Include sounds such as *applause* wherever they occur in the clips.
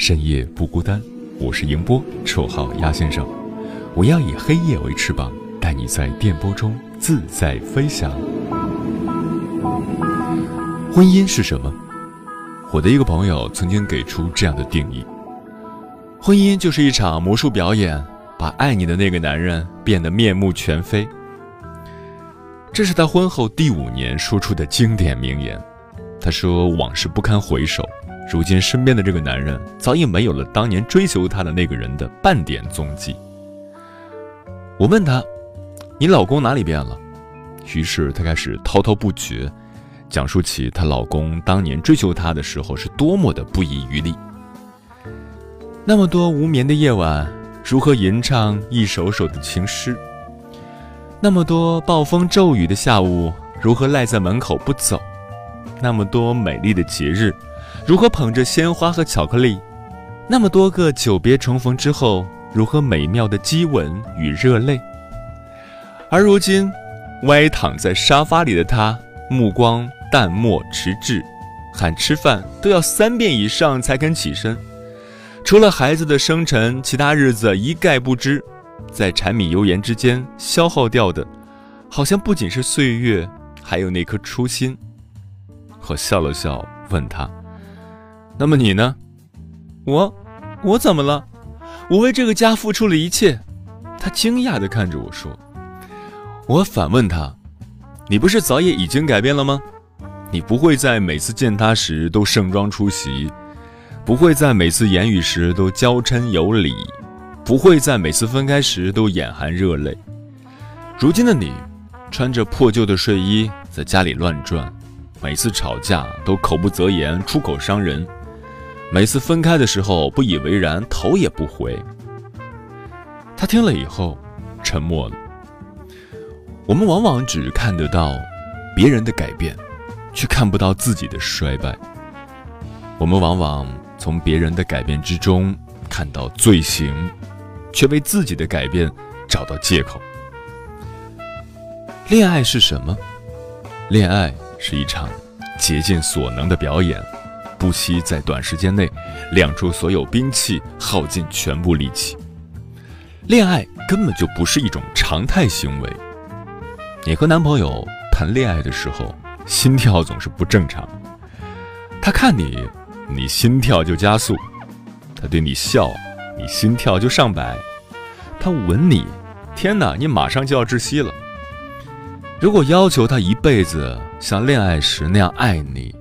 深夜不孤单，我是迎波，绰号鸭先生。我要以黑夜为翅膀，带你在电波中自在飞翔。婚姻是什么？我的一个朋友曾经给出这样的定义：婚姻就是一场魔术表演，把爱你的那个男人变得面目全非。这是他婚后第五年说出的经典名言。他说：“往事不堪回首。”如今身边的这个男人早已没有了当年追求她的那个人的半点踪迹。我问她：“你老公哪里变了？”于是她开始滔滔不绝，讲述起她老公当年追求她的时候是多么的不遗余力。那么多无眠的夜晚，如何吟唱一首首的情诗？那么多暴风骤雨的下午，如何赖在门口不走？那么多美丽的节日。如何捧着鲜花和巧克力？那么多个久别重逢之后，如何美妙的激吻与热泪？而如今，歪躺在沙发里的他，目光淡漠迟滞，喊吃饭都要三遍以上才肯起身。除了孩子的生辰，其他日子一概不知。在柴米油盐之间消耗掉的，好像不仅是岁月，还有那颗初心。我笑了笑，问他。那么你呢？我，我怎么了？我为这个家付出了一切。他惊讶地看着我说：“我反问他，你不是早也已经改变了吗？你不会在每次见他时都盛装出席，不会在每次言语时都娇嗔有礼，不会在每次分开时都眼含热泪。如今的你，穿着破旧的睡衣在家里乱转，每次吵架都口不择言，出口伤人。”每次分开的时候不以为然，头也不回。他听了以后，沉默了。我们往往只看得到别人的改变，却看不到自己的衰败。我们往往从别人的改变之中看到罪行，却为自己的改变找到借口。恋爱是什么？恋爱是一场竭尽所能的表演。不惜在短时间内亮出所有兵器，耗尽全部力气。恋爱根本就不是一种常态行为。你和男朋友谈恋爱的时候，心跳总是不正常。他看你，你心跳就加速；他对你笑，你心跳就上百；他吻你，天哪，你马上就要窒息了。如果要求他一辈子像恋爱时那样爱你，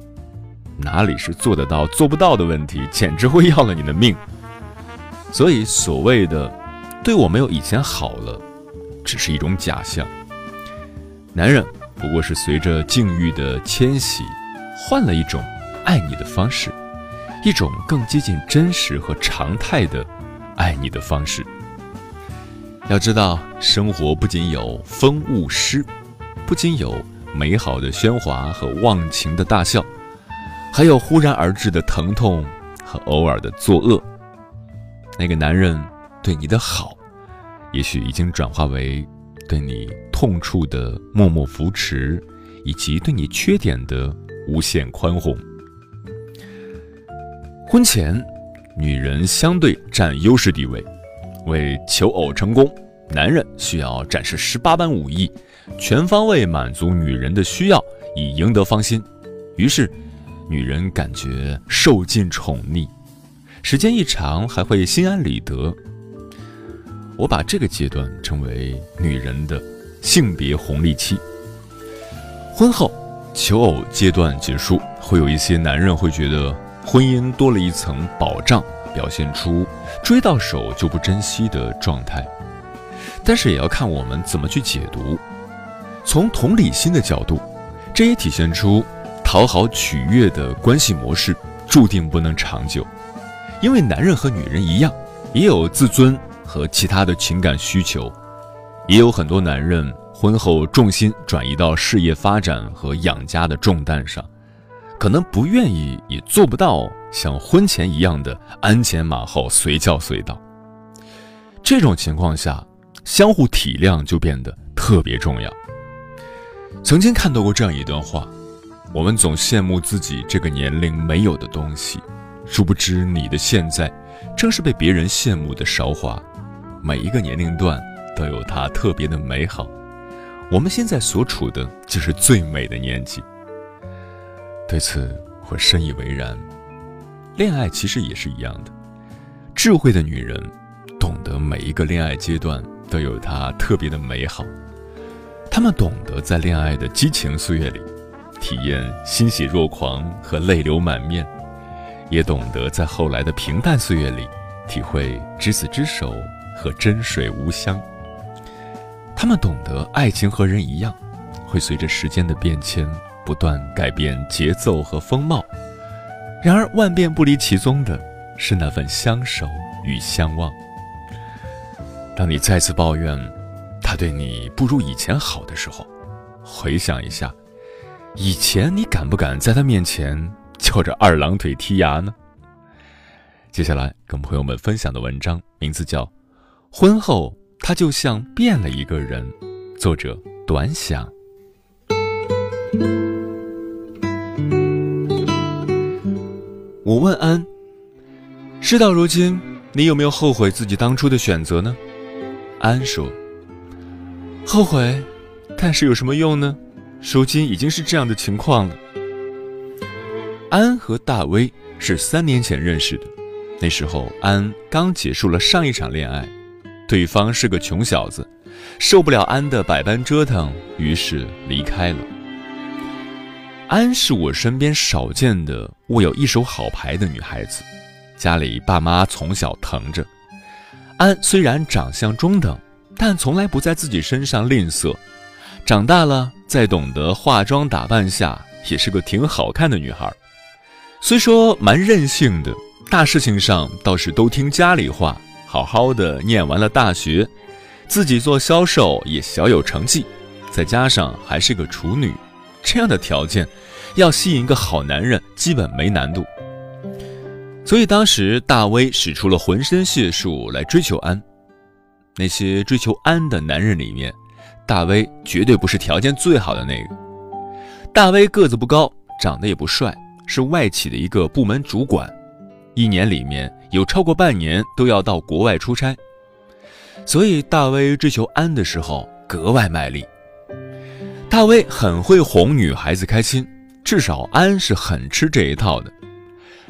哪里是做得到做不到的问题，简直会要了你的命。所以，所谓的对我没有以前好了，只是一种假象。男人不过是随着境遇的迁徙，换了一种爱你的方式，一种更接近真实和常态的爱你的方式。要知道，生活不仅有风物诗，不仅有美好的喧哗和忘情的大笑。还有忽然而至的疼痛和偶尔的作恶。那个男人对你的好，也许已经转化为对你痛处的默默扶持，以及对你缺点的无限宽宏。婚前，女人相对占优势地位，为求偶成功，男人需要展示十八般武艺，全方位满足女人的需要，以赢得芳心。于是。女人感觉受尽宠溺，时间一长还会心安理得。我把这个阶段称为女人的性别红利期。婚后，求偶阶段结束，会有一些男人会觉得婚姻多了一层保障，表现出追到手就不珍惜的状态。但是也要看我们怎么去解读。从同理心的角度，这也体现出讨好取悦的关系模式注定不能长久，因为男人和女人一样，也有自尊和其他的情感需求，也有很多男人婚后重心转移到事业发展和养家的重担上，可能不愿意也做不到像婚前一样的鞍前马后随叫随到。这种情况下。相互体谅就变得特别重要。曾经看到过这样一段话：我们总羡慕自己这个年龄没有的东西，殊不知你的现在正是被别人羡慕的韶华。每一个年龄段都有它特别的美好。我们现在所处的就是最美的年纪。对此，我深以为然。恋爱其实也是一样的，智慧的女人懂得每一个恋爱阶段。都有它特别的美好，她们懂得在恋爱的激情岁月里，体验欣喜若狂和泪流满面，也懂得在后来的平淡岁月里，体会执子之手和真水无香。他们懂得爱情和人一样，会随着时间的变迁不断改变节奏和风貌，然而万变不离其宗的是那份相守与相望。当你再次抱怨他对你不如以前好的时候，回想一下，以前你敢不敢在他面前翘着二郎腿剔牙呢？接下来跟朋友们分享的文章名字叫《婚后他就像变了一个人》，作者短想。我问安：事到如今，你有没有后悔自己当初的选择呢？安说：“后悔，但是有什么用呢？如今已经是这样的情况了。”安和大威是三年前认识的，那时候安刚结束了上一场恋爱，对方是个穷小子，受不了安的百般折腾，于是离开了。安是我身边少见的握有一手好牌的女孩子，家里爸妈从小疼着。安虽然长相中等，但从来不在自己身上吝啬。长大了，在懂得化妆打扮下，也是个挺好看的女孩。虽说蛮任性的，大事情上倒是都听家里话，好好的念完了大学，自己做销售也小有成绩，再加上还是个处女，这样的条件，要吸引一个好男人基本没难度。所以当时大威使出了浑身解数来追求安。那些追求安的男人里面，大威绝对不是条件最好的那个。大威个子不高，长得也不帅，是外企的一个部门主管，一年里面有超过半年都要到国外出差。所以大威追求安的时候格外卖力。大威很会哄女孩子开心，至少安是很吃这一套的。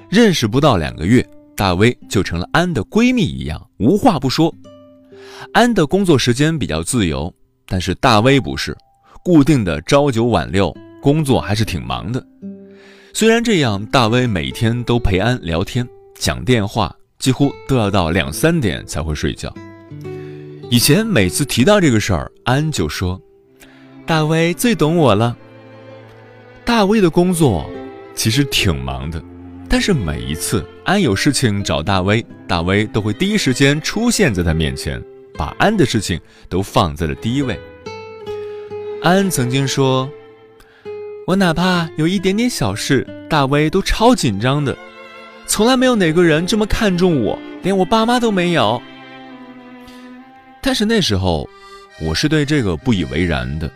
认识不到两个月，大威就成了安的闺蜜一样，无话不说。安的工作时间比较自由，但是大威不是，固定的朝九晚六，工作还是挺忙的。虽然这样，大威每天都陪安聊天、讲电话，几乎都要到两三点才会睡觉。以前每次提到这个事儿，安就说：“大威最懂我了。”大威的工作其实挺忙的。但是每一次安有事情找大威，大威都会第一时间出现在他面前，把安的事情都放在了第一位。安曾经说：“我哪怕有一点点小事，大威都超紧张的，从来没有哪个人这么看重我，连我爸妈都没有。”但是那时候，我是对这个不以为然的。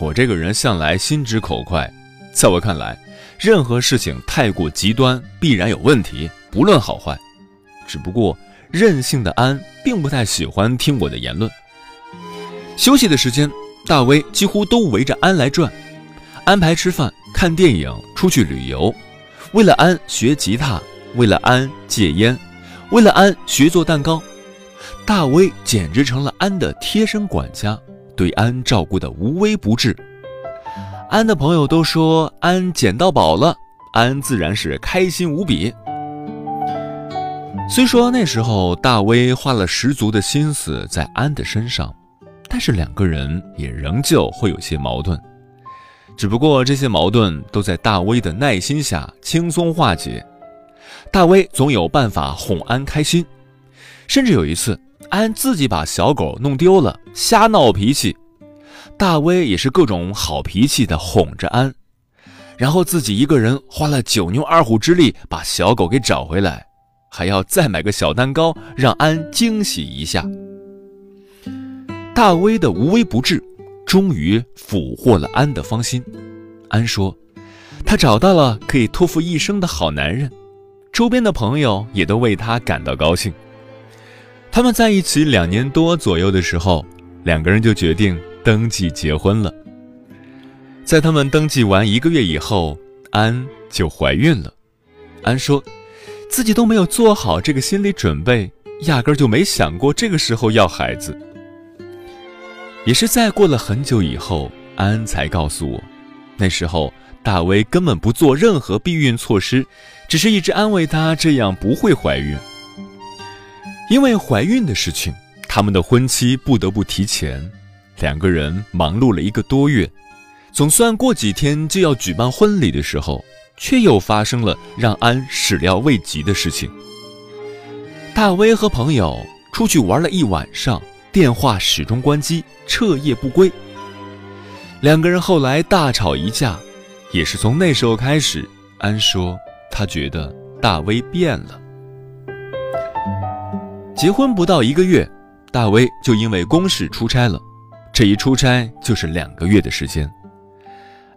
我这个人向来心直口快，在我看来。任何事情太过极端，必然有问题，不论好坏。只不过任性的安并不太喜欢听我的言论。休息的时间，大威几乎都围着安来转，安排吃饭、看电影、出去旅游。为了安学吉他，为了安戒烟，为了安学做蛋糕。大威简直成了安的贴身管家，对安照顾的无微不至。安的朋友都说安捡到宝了，安自然是开心无比。虽说那时候大威花了十足的心思在安的身上，但是两个人也仍旧会有些矛盾。只不过这些矛盾都在大威的耐心下轻松化解。大威总有办法哄安开心，甚至有一次。安自己把小狗弄丢了，瞎闹脾气。大威也是各种好脾气的哄着安，然后自己一个人花了九牛二虎之力把小狗给找回来，还要再买个小蛋糕让安惊喜一下。大威的无微不至，终于俘获了安的芳心。安说，他找到了可以托付一生的好男人，周边的朋友也都为他感到高兴。他们在一起两年多左右的时候，两个人就决定登记结婚了。在他们登记完一个月以后，安就怀孕了。安说，自己都没有做好这个心理准备，压根儿就没想过这个时候要孩子。也是在过了很久以后，安才告诉我，那时候大威根本不做任何避孕措施，只是一直安慰她这样不会怀孕。因为怀孕的事情，他们的婚期不得不提前。两个人忙碌了一个多月，总算过几天就要举办婚礼的时候，却又发生了让安始料未及的事情。大威和朋友出去玩了一晚上，电话始终关机，彻夜不归。两个人后来大吵一架，也是从那时候开始，安说他觉得大威变了。结婚不到一个月，大威就因为公事出差了，这一出差就是两个月的时间。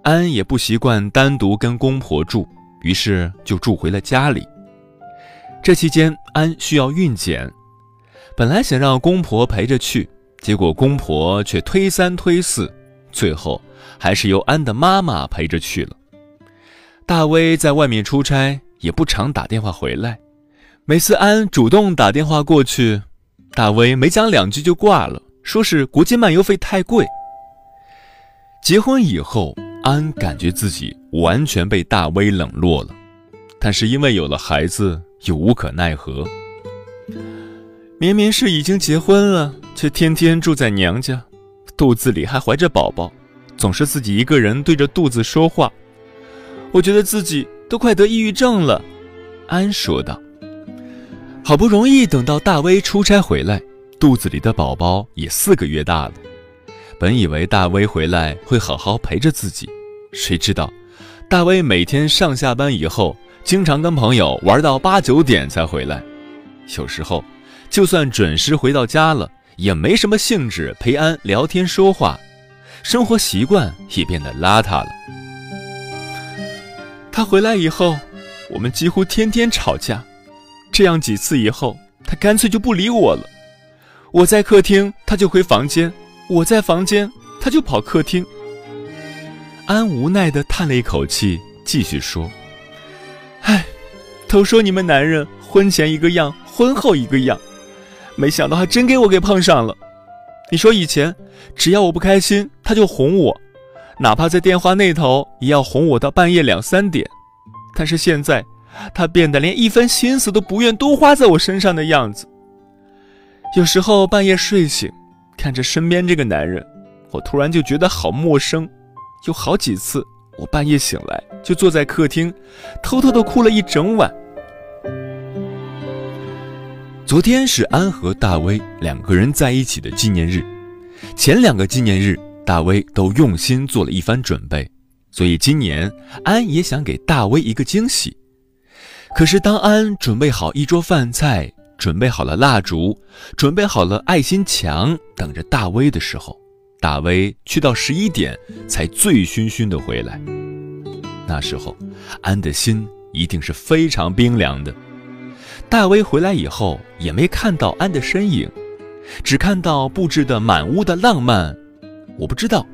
安也不习惯单独跟公婆住，于是就住回了家里。这期间，安需要孕检，本来想让公婆陪着去，结果公婆却推三推四，最后还是由安的妈妈陪着去了。大威在外面出差，也不常打电话回来。每次安主动打电话过去，大威没讲两句就挂了，说是国际漫游费太贵。结婚以后，安感觉自己完全被大威冷落了，但是因为有了孩子，又无可奈何。明明是已经结婚了，却天天住在娘家，肚子里还怀着宝宝，总是自己一个人对着肚子说话，我觉得自己都快得抑郁症了。安说道。好不容易等到大威出差回来，肚子里的宝宝也四个月大了。本以为大威回来会好好陪着自己，谁知道，大威每天上下班以后，经常跟朋友玩到八九点才回来。有时候，就算准时回到家了，也没什么兴致陪安聊天说话，生活习惯也变得邋遢了。他回来以后，我们几乎天天吵架。这样几次以后，他干脆就不理我了。我在客厅，他就回房间；我在房间，他就跑客厅。安无奈地叹了一口气，继续说：“唉，都说你们男人婚前一个样，婚后一个样，没想到还真给我给碰上了。你说以前，只要我不开心，他就哄我，哪怕在电话那头，也要哄我到半夜两三点。但是现在……”他变得连一分心思都不愿多花在我身上的样子。有时候半夜睡醒，看着身边这个男人，我突然就觉得好陌生。有好几次，我半夜醒来就坐在客厅，偷偷的哭了一整晚。昨天是安和大威两个人在一起的纪念日，前两个纪念日大威都用心做了一番准备，所以今年安也想给大威一个惊喜。可是，当安准备好一桌饭菜，准备好了蜡烛，准备好了爱心墙，等着大威的时候，大威去到十一点才醉醺醺的回来。那时候，安的心一定是非常冰凉的。大威回来以后，也没看到安的身影，只看到布置的满屋的浪漫。我不知道，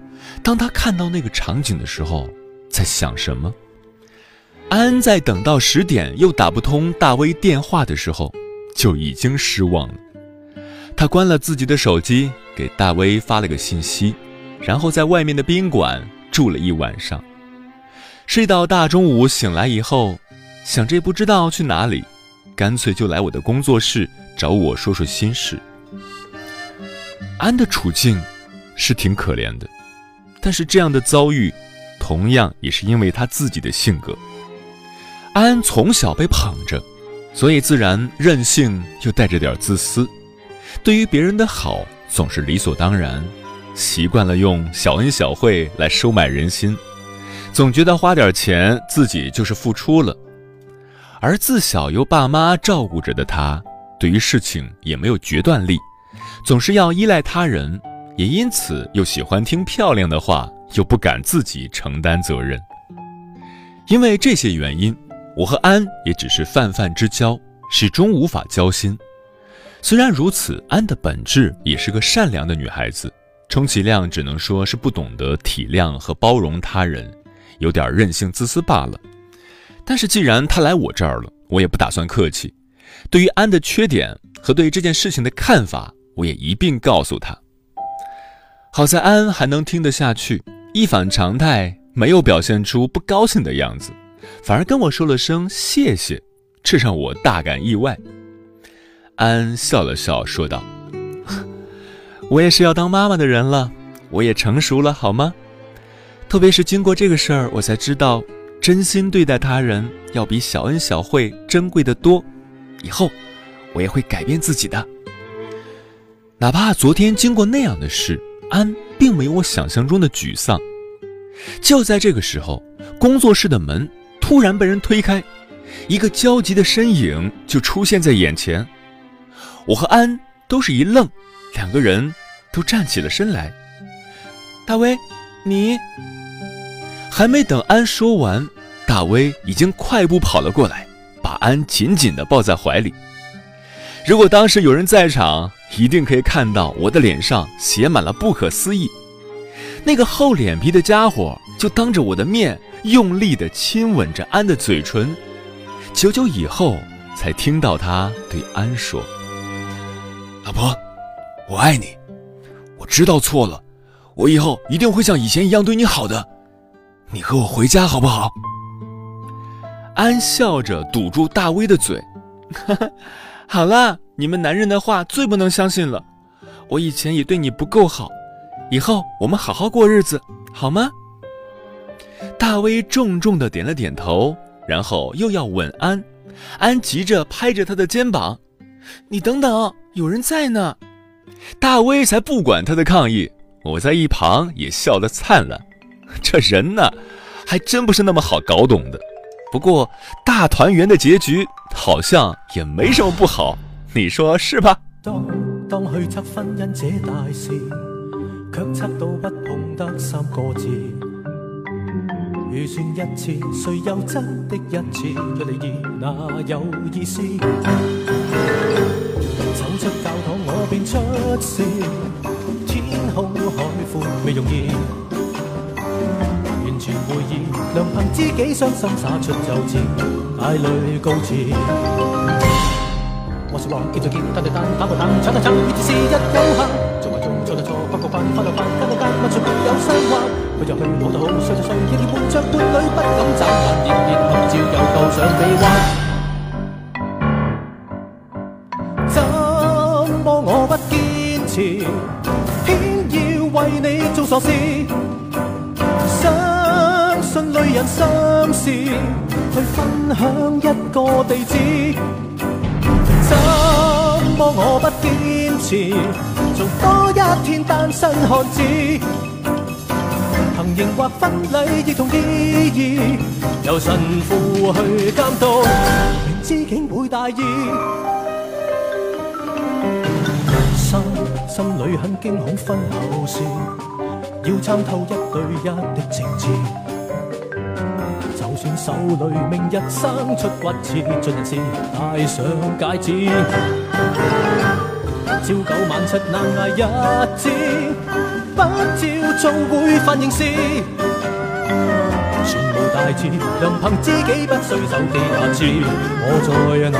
当他看到那个场景的时候，在想什么。安在等到十点又打不通大威电话的时候，就已经失望了。他关了自己的手机，给大威发了个信息，然后在外面的宾馆住了一晚上。睡到大中午醒来以后，想着也不知道去哪里，干脆就来我的工作室找我说说心事。安的处境是挺可怜的，但是这样的遭遇，同样也是因为他自己的性格。安从小被捧着，所以自然任性又带着点自私，对于别人的好总是理所当然，习惯了用小恩小惠来收买人心，总觉得花点钱自己就是付出了。而自小由爸妈照顾着的他，对于事情也没有决断力，总是要依赖他人，也因此又喜欢听漂亮的话，又不敢自己承担责任。因为这些原因。我和安也只是泛泛之交，始终无法交心。虽然如此，安的本质也是个善良的女孩子，充其量只能说是不懂得体谅和包容他人，有点任性自私罢了。但是既然她来我这儿了，我也不打算客气。对于安的缺点和对于这件事情的看法，我也一并告诉她。好在安还能听得下去，一反常态，没有表现出不高兴的样子。反而跟我说了声谢谢，这让我大感意外。安笑了笑，说道：“ *laughs* 我也是要当妈妈的人了，我也成熟了，好吗？特别是经过这个事儿，我才知道，真心对待他人要比小恩小惠珍贵的多。以后，我也会改变自己的。哪怕昨天经过那样的事，安并没有我想象中的沮丧。就在这个时候，工作室的门。”突然被人推开，一个焦急的身影就出现在眼前。我和安都是一愣，两个人都站起了身来。大威，你还没等安说完，大威已经快步跑了过来，把安紧紧地抱在怀里。如果当时有人在场，一定可以看到我的脸上写满了不可思议。那个厚脸皮的家伙就当着我的面。用力地亲吻着安的嘴唇，久久以后，才听到他对安说：“老婆，我爱你，我知道错了，我以后一定会像以前一样对你好的。你和我回家好不好？”安笑着堵住大威的嘴：“好了，你们男人的话最不能相信了。我以前也对你不够好，以后我们好好过日子，好吗？”大威重重的点了点头，然后又要吻安，安急着拍着他的肩膀：“你等等，有人在呢。”大威才不管他的抗议，我在一旁也笑得灿烂。*laughs* 这人呢，还真不是那么好搞懂的。不过大团圆的结局好像也没什么不好，你说是吧？当当去测婚姻这大事，却测到不碰得三个字。预算一次，谁又真的一次？若离异那有意思？走出教堂我便出事，天空海阔未容易，完全会意，良凭知己伤心洒出就字，眼泪告辞。我说话叫做见，单对单打个等，抢抢抢，于是日有限，做埋做错就错，不过分，快乐分，跟到间，乜全没有伤佢。就去，好就好，睡就睡，夜夜伴着伴侣，不敢眨眼，热烈合照又构上臂弯。怎么我不坚持，偏要为你做傻事？相信女人心事，去分享一个地址。怎么我不坚持，做多一天单身汉子？行刑或婚礼亦同意义，由神父去监督，明知竟会大意。心心里很惊恐，婚后事要参透一对一的情字。就算手里明日生出骨刺，尽人事戴上戒指，朝九晚七难挨日子。不照做会犯刑事，全无大志，能凭知己不需手机也知我在哪儿。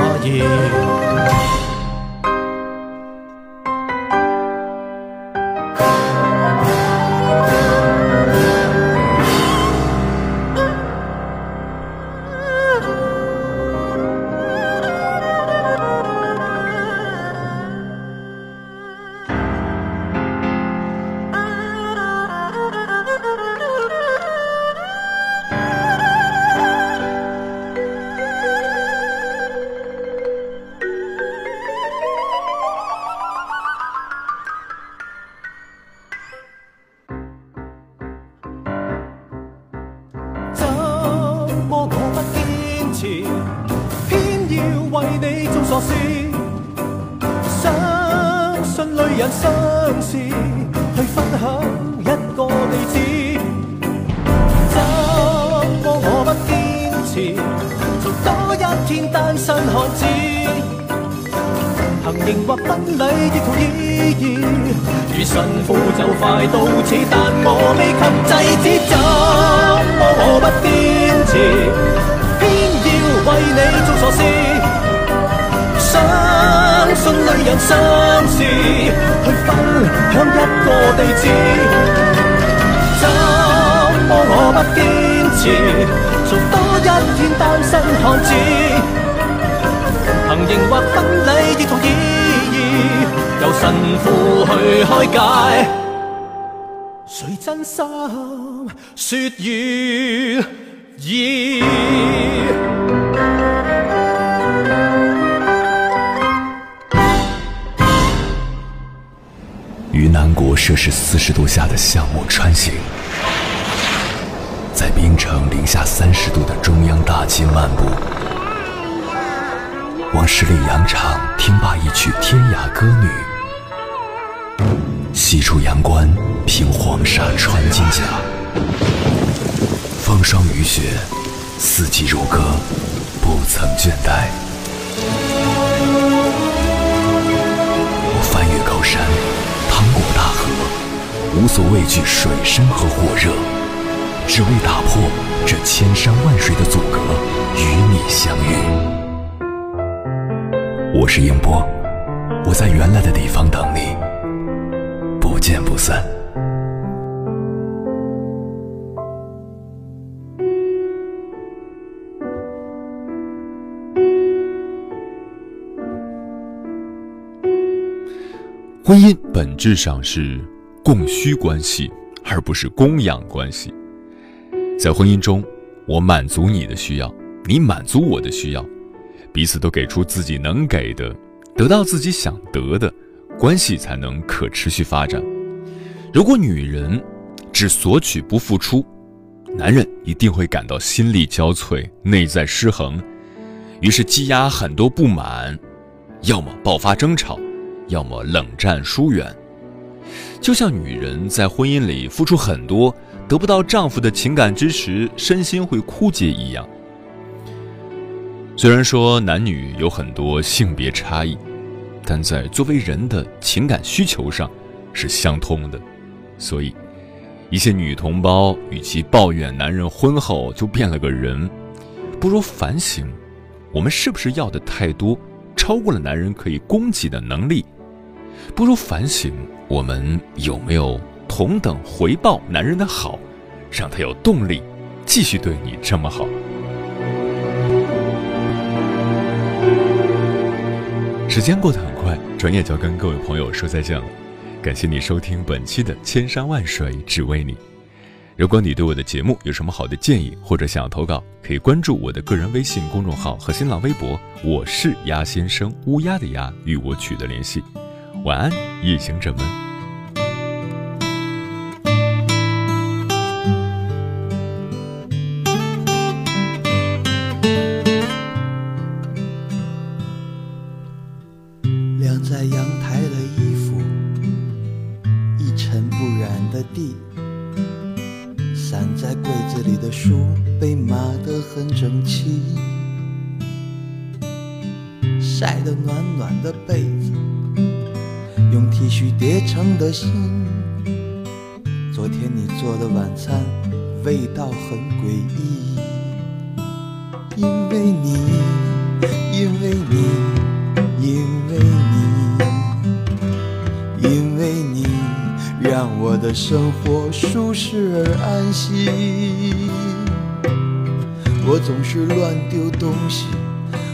做多一天单身汉子？行刑或婚礼亦无意义，如神父就快到此，但我未及制止。怎么我不坚持，偏要为你做傻事？相信女人心事，去分享一个地址。怎么我不坚持，天单身汉子？行刑或婚礼亦无意义，由神父去开解。谁真心说愿意？于南国摄氏四十度下的项目穿行，在冰城零下三十度的中央大街漫步，往十里洋场听罢一曲天涯歌女，西出阳关凭黄沙穿金甲，风霜雨雪，四季如歌，不曾倦怠。我翻越高山。趟过大河，无所畏惧水深和火热，只为打破这千山万水的阻隔，与你相遇。我是英波，我在原来的地方等你，不见不散。婚姻本质上是供需关系，而不是供养关系。在婚姻中，我满足你的需要，你满足我的需要，彼此都给出自己能给的，得到自己想得的，关系才能可持续发展。如果女人只索取不付出，男人一定会感到心力交瘁、内在失衡，于是积压很多不满，要么爆发争吵。要么冷战疏远，就像女人在婚姻里付出很多，得不到丈夫的情感支持，身心会枯竭一样。虽然说男女有很多性别差异，但在作为人的情感需求上是相通的，所以一些女同胞与其抱怨男人婚后就变了个人，不如反省，我们是不是要的太多，超过了男人可以供给的能力。不如反省，我们有没有同等回报男人的好，让他有动力继续对你这么好。时间过得很快，转眼就要跟各位朋友说再见了。感谢你收听本期的《千山万水只为你》。如果你对我的节目有什么好的建议，或者想要投稿，可以关注我的个人微信公众号和新浪微博，我是鸭先生，乌鸦的鸭，与我取得联系。晚安，夜行者们。一尘不染的地，散在柜子里的书，被码得很整齐，晒得暖暖的被子。用 T 恤叠成的心，昨天你做的晚餐味道很诡异。因为你，因为你，因为你，让我的生活舒适而安心。我总是乱丢东西，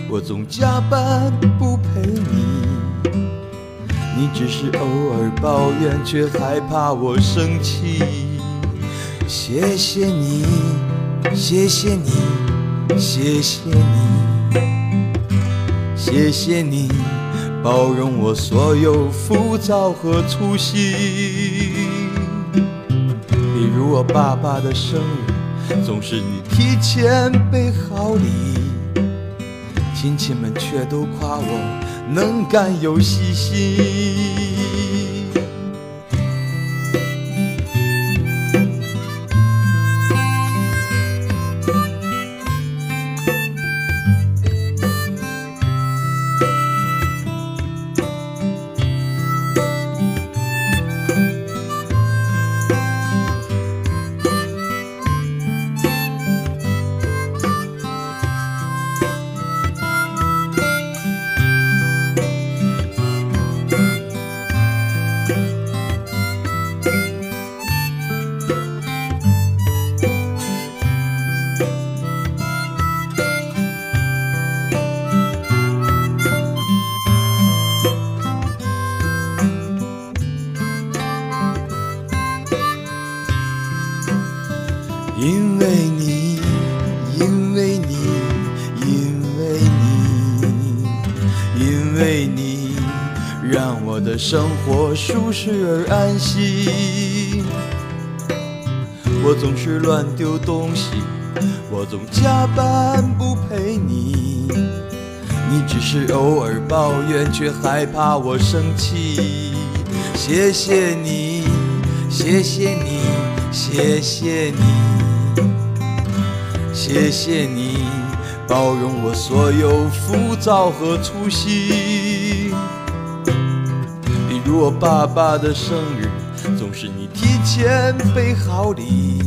我总加班不陪你，你只是偶尔抱怨，却害怕我生气。谢谢你，谢谢你，谢谢你，谢谢你包容我所有浮躁和粗心。比如我爸爸的生日，总是你提前备好礼，亲戚们却都夸我能干又细心。生活舒适而安心。我总是乱丢东西，我总加班不陪你，你只是偶尔抱怨，却害怕我生气。谢谢你，谢谢你，谢谢你，谢谢你包容我所有浮躁和粗心。我爸爸的生日，总是你提前备好礼，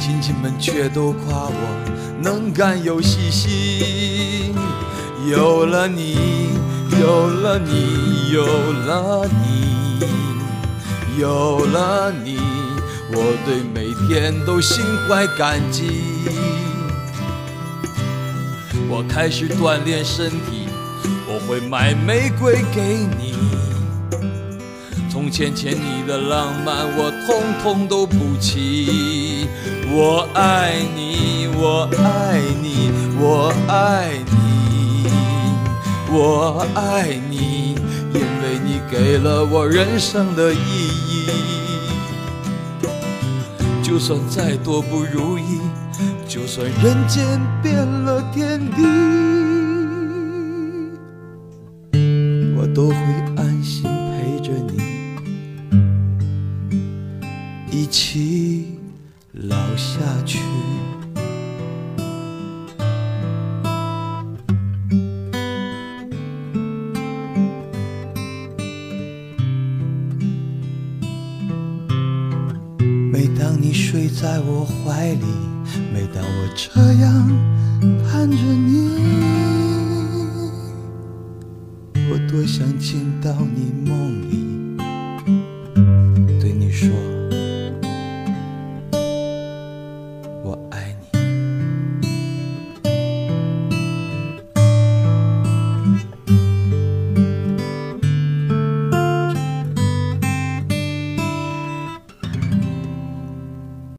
亲戚们却都夸我能干又细心。有了你，有了你，有了你，有了你，我对每天都心怀感激。我开始锻炼身体，我会买玫瑰给你。从前欠你的浪漫，我统统都补齐。我爱你，我爱你，我爱你，我爱你，因为你给了我人生的意义。就算再多不如意，就算人间变了天地，